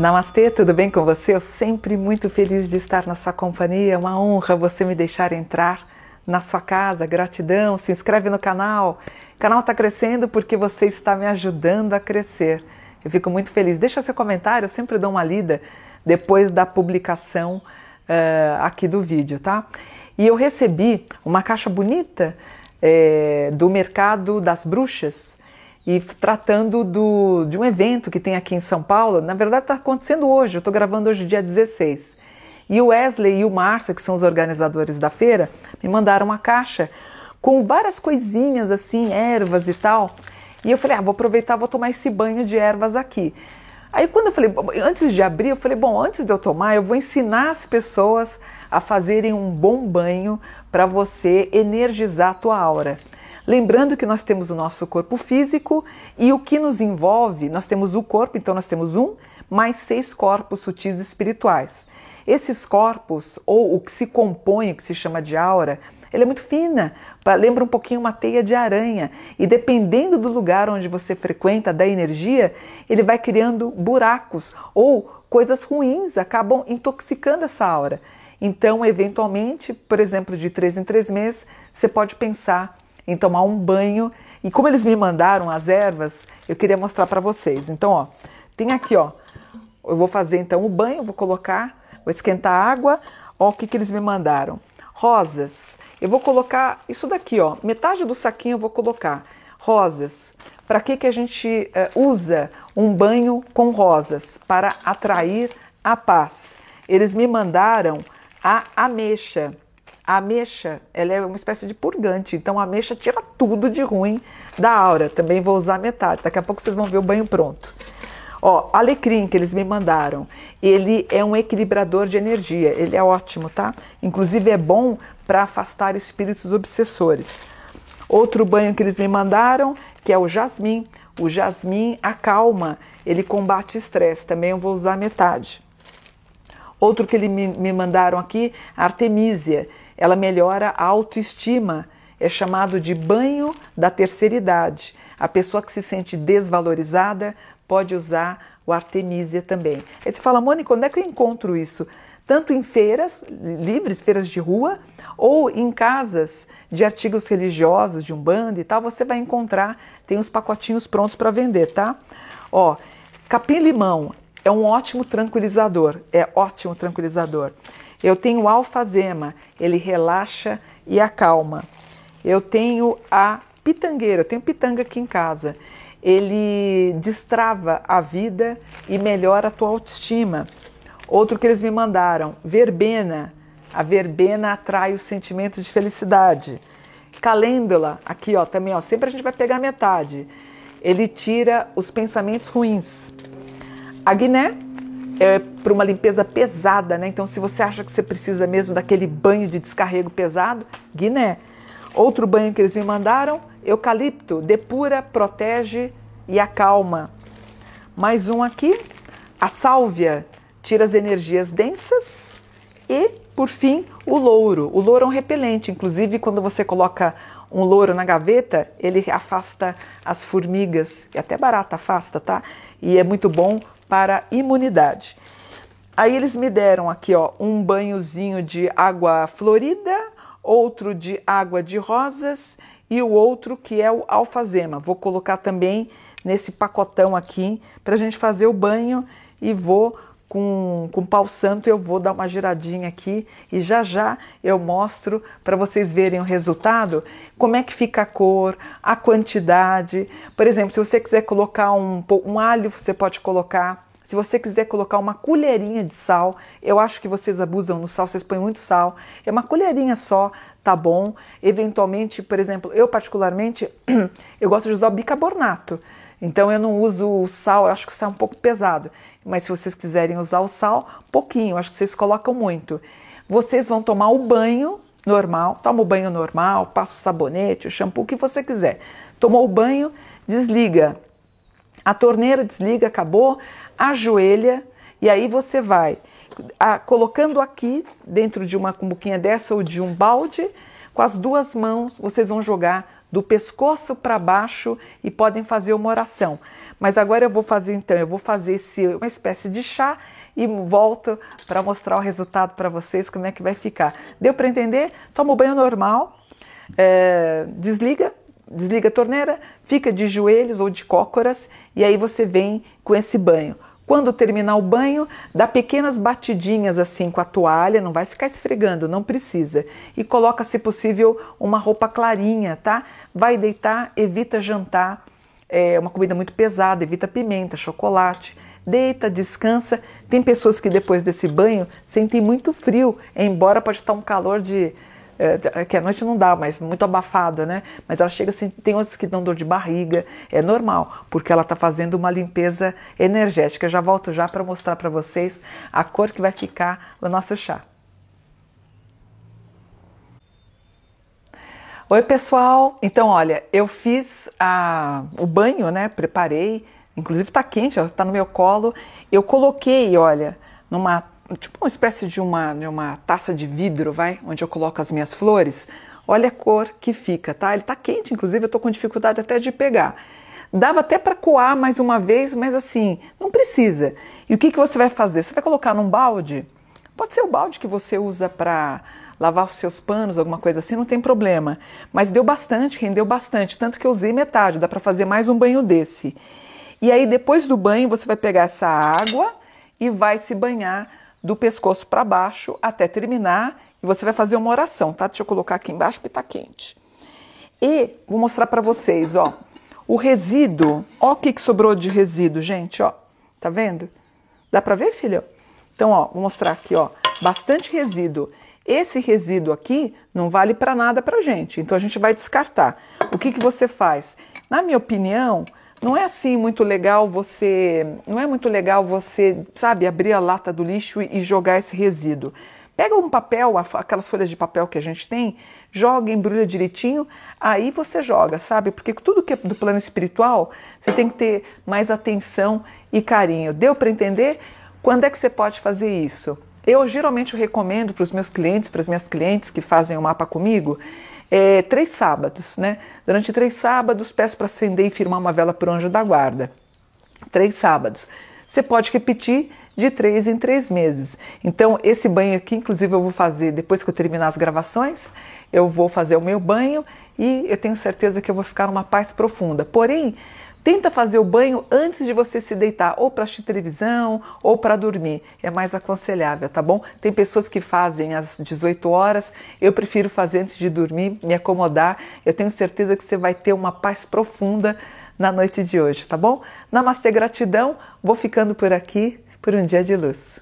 Namastê, tudo bem com você? Eu sempre muito feliz de estar na sua companhia. Uma honra você me deixar entrar na sua casa. Gratidão. Se inscreve no canal. O canal está crescendo porque você está me ajudando a crescer. Eu fico muito feliz. Deixa seu comentário, eu sempre dou uma lida depois da publicação uh, aqui do vídeo, tá? E eu recebi uma caixa bonita é, do mercado das bruxas e tratando do, de um evento que tem aqui em São Paulo. Na verdade, está acontecendo hoje, eu estou gravando hoje, dia 16. E o Wesley e o Márcio, que são os organizadores da feira, me mandaram uma caixa com várias coisinhas assim, ervas e tal. E eu falei, ah, vou aproveitar, vou tomar esse banho de ervas aqui. Aí quando eu falei, antes de abrir, eu falei, bom, antes de eu tomar, eu vou ensinar as pessoas a fazerem um bom banho para você energizar a tua aura. Lembrando que nós temos o nosso corpo físico e o que nos envolve, nós temos o corpo, então nós temos um mais seis corpos sutis espirituais. Esses corpos, ou o que se compõe, que se chama de aura, ele é muito fina, lembra um pouquinho uma teia de aranha. E dependendo do lugar onde você frequenta, da energia, ele vai criando buracos ou coisas ruins acabam intoxicando essa aura. Então, eventualmente, por exemplo, de três em três meses, você pode pensar em tomar um banho. E como eles me mandaram as ervas, eu queria mostrar para vocês. Então, ó, tem aqui, ó. Eu vou fazer então o banho, vou colocar, vou esquentar a água. Ó, o que, que eles me mandaram? Rosas. Eu vou colocar isso daqui, ó. Metade do saquinho eu vou colocar rosas. Para que, que a gente uh, usa um banho com rosas? Para atrair a paz. Eles me mandaram a ameixa. A ameixa, ela é uma espécie de purgante, então a ameixa tira tudo de ruim da aura. Também vou usar metade. Daqui a pouco vocês vão ver o banho pronto. Ó, alecrim que eles me mandaram, ele é um equilibrador de energia, ele é ótimo, tá? Inclusive é bom para afastar espíritos obsessores. Outro banho que eles me mandaram, que é o jasmim. O jasmim acalma, ele combate estresse, também eu vou usar metade. Outro que eles me, me mandaram aqui, artemisia, ela melhora a autoestima, é chamado de banho da terceira idade. A pessoa que se sente desvalorizada pode usar o Artemisia também. Aí você fala, Mônica, onde é que eu encontro isso? Tanto em feiras livres, feiras de rua, ou em casas de artigos religiosos, de umbanda e tal, você vai encontrar, tem os pacotinhos prontos para vender, tá? Ó, capim-limão é um ótimo tranquilizador, é ótimo tranquilizador. Eu tenho alfazema, ele relaxa e acalma. Eu tenho a pitangueira, eu tenho pitanga aqui em casa. Ele destrava a vida e melhora a tua autoestima. Outro que eles me mandaram, verbena. A verbena atrai o sentimento de felicidade. Calêndula, aqui ó, também ó, sempre a gente vai pegar metade. Ele tira os pensamentos ruins. A guiné é para uma limpeza pesada, né? Então, se você acha que você precisa mesmo daquele banho de descarrego pesado, Guiné. Outro banho que eles me mandaram, eucalipto, depura, protege e acalma. Mais um aqui, a sálvia, tira as energias densas. E, por fim, o louro. O louro é um repelente, inclusive quando você coloca um louro na gaveta, ele afasta as formigas, e até barata afasta, tá? E é muito bom para imunidade. Aí eles me deram aqui, ó, um banhozinho de água florida, outro de água de rosas e o outro que é o alfazema. Vou colocar também nesse pacotão aqui para a gente fazer o banho e vou com, com pau santo eu vou dar uma giradinha aqui e já já eu mostro para vocês verem o resultado, como é que fica a cor, a quantidade. Por exemplo, se você quiser colocar um, um alho, você pode colocar. Se você quiser colocar uma colherinha de sal, eu acho que vocês abusam no sal, vocês põem muito sal. É uma colherinha só, tá bom? Eventualmente, por exemplo, eu particularmente, eu gosto de usar o bicarbonato. Então eu não uso o sal, eu acho que o sal é um pouco pesado. Mas se vocês quiserem usar o sal, pouquinho, acho que vocês colocam muito. Vocês vão tomar o banho normal, toma o banho normal, passa o sabonete, o shampoo, o que você quiser. Tomou o banho, desliga. A torneira desliga, acabou, ajoelha e aí você vai a, colocando aqui dentro de uma cumbuquinha dessa ou de um balde, com as duas mãos vocês vão jogar do pescoço para baixo e podem fazer uma oração. Mas agora eu vou fazer então, eu vou fazer esse, uma espécie de chá e volto para mostrar o resultado para vocês, como é que vai ficar. Deu para entender? Toma o banho normal, é, desliga, desliga a torneira, fica de joelhos ou de cócoras e aí você vem com esse banho. Quando terminar o banho, dá pequenas batidinhas assim com a toalha, não vai ficar esfregando, não precisa. E coloca, se possível, uma roupa clarinha, tá? Vai deitar, evita jantar, é uma comida muito pesada, evita pimenta, chocolate. Deita, descansa. Tem pessoas que depois desse banho sentem muito frio, embora pode estar um calor de é, que à noite não dá, mas muito abafada, né? Mas ela chega assim, tem outras que dão dor de barriga, é normal, porque ela está fazendo uma limpeza energética. Eu já volto já para mostrar para vocês a cor que vai ficar no nosso chá. Oi pessoal, então olha, eu fiz a, o banho, né? Preparei, inclusive está quente, está no meu colo. Eu coloquei, olha, numa tipo uma espécie de uma, de uma taça de vidro, vai, onde eu coloco as minhas flores. Olha a cor que fica, tá? Ele tá quente, inclusive eu tô com dificuldade até de pegar. Dava até para coar mais uma vez, mas assim, não precisa. E o que, que você vai fazer? Você vai colocar num balde? Pode ser o balde que você usa para lavar os seus panos, alguma coisa assim, não tem problema. Mas deu bastante, rendeu bastante, tanto que eu usei metade, dá para fazer mais um banho desse. E aí depois do banho você vai pegar essa água e vai se banhar do pescoço para baixo até terminar e você vai fazer uma oração, tá? Deixa eu colocar aqui embaixo porque está quente. E vou mostrar para vocês, ó, o resíduo. Ó o que, que sobrou de resíduo, gente, ó. Tá vendo? Dá para ver, filha? Então, ó, vou mostrar aqui, ó, bastante resíduo. Esse resíduo aqui não vale para nada para gente, então a gente vai descartar. O que, que você faz? Na minha opinião, não é assim muito legal você, não é muito legal você, sabe, abrir a lata do lixo e jogar esse resíduo. Pega um papel, aquelas folhas de papel que a gente tem, joga, embrulha direitinho, aí você joga, sabe? Porque tudo que é do plano espiritual, você tem que ter mais atenção e carinho. Deu para entender? Quando é que você pode fazer isso? Eu geralmente recomendo para os meus clientes, para as minhas clientes que fazem o mapa comigo, é, três sábados, né? Durante três sábados, peço para acender e firmar uma vela para o anjo da guarda. Três sábados. Você pode repetir de três em três meses. Então, esse banho aqui, inclusive, eu vou fazer depois que eu terminar as gravações. Eu vou fazer o meu banho e eu tenho certeza que eu vou ficar numa paz profunda. Porém, Tenta fazer o banho antes de você se deitar, ou para assistir televisão, ou para dormir. É mais aconselhável, tá bom? Tem pessoas que fazem às 18 horas, eu prefiro fazer antes de dormir, me acomodar. Eu tenho certeza que você vai ter uma paz profunda na noite de hoje, tá bom? Namastê, gratidão. Vou ficando por aqui por um dia de luz.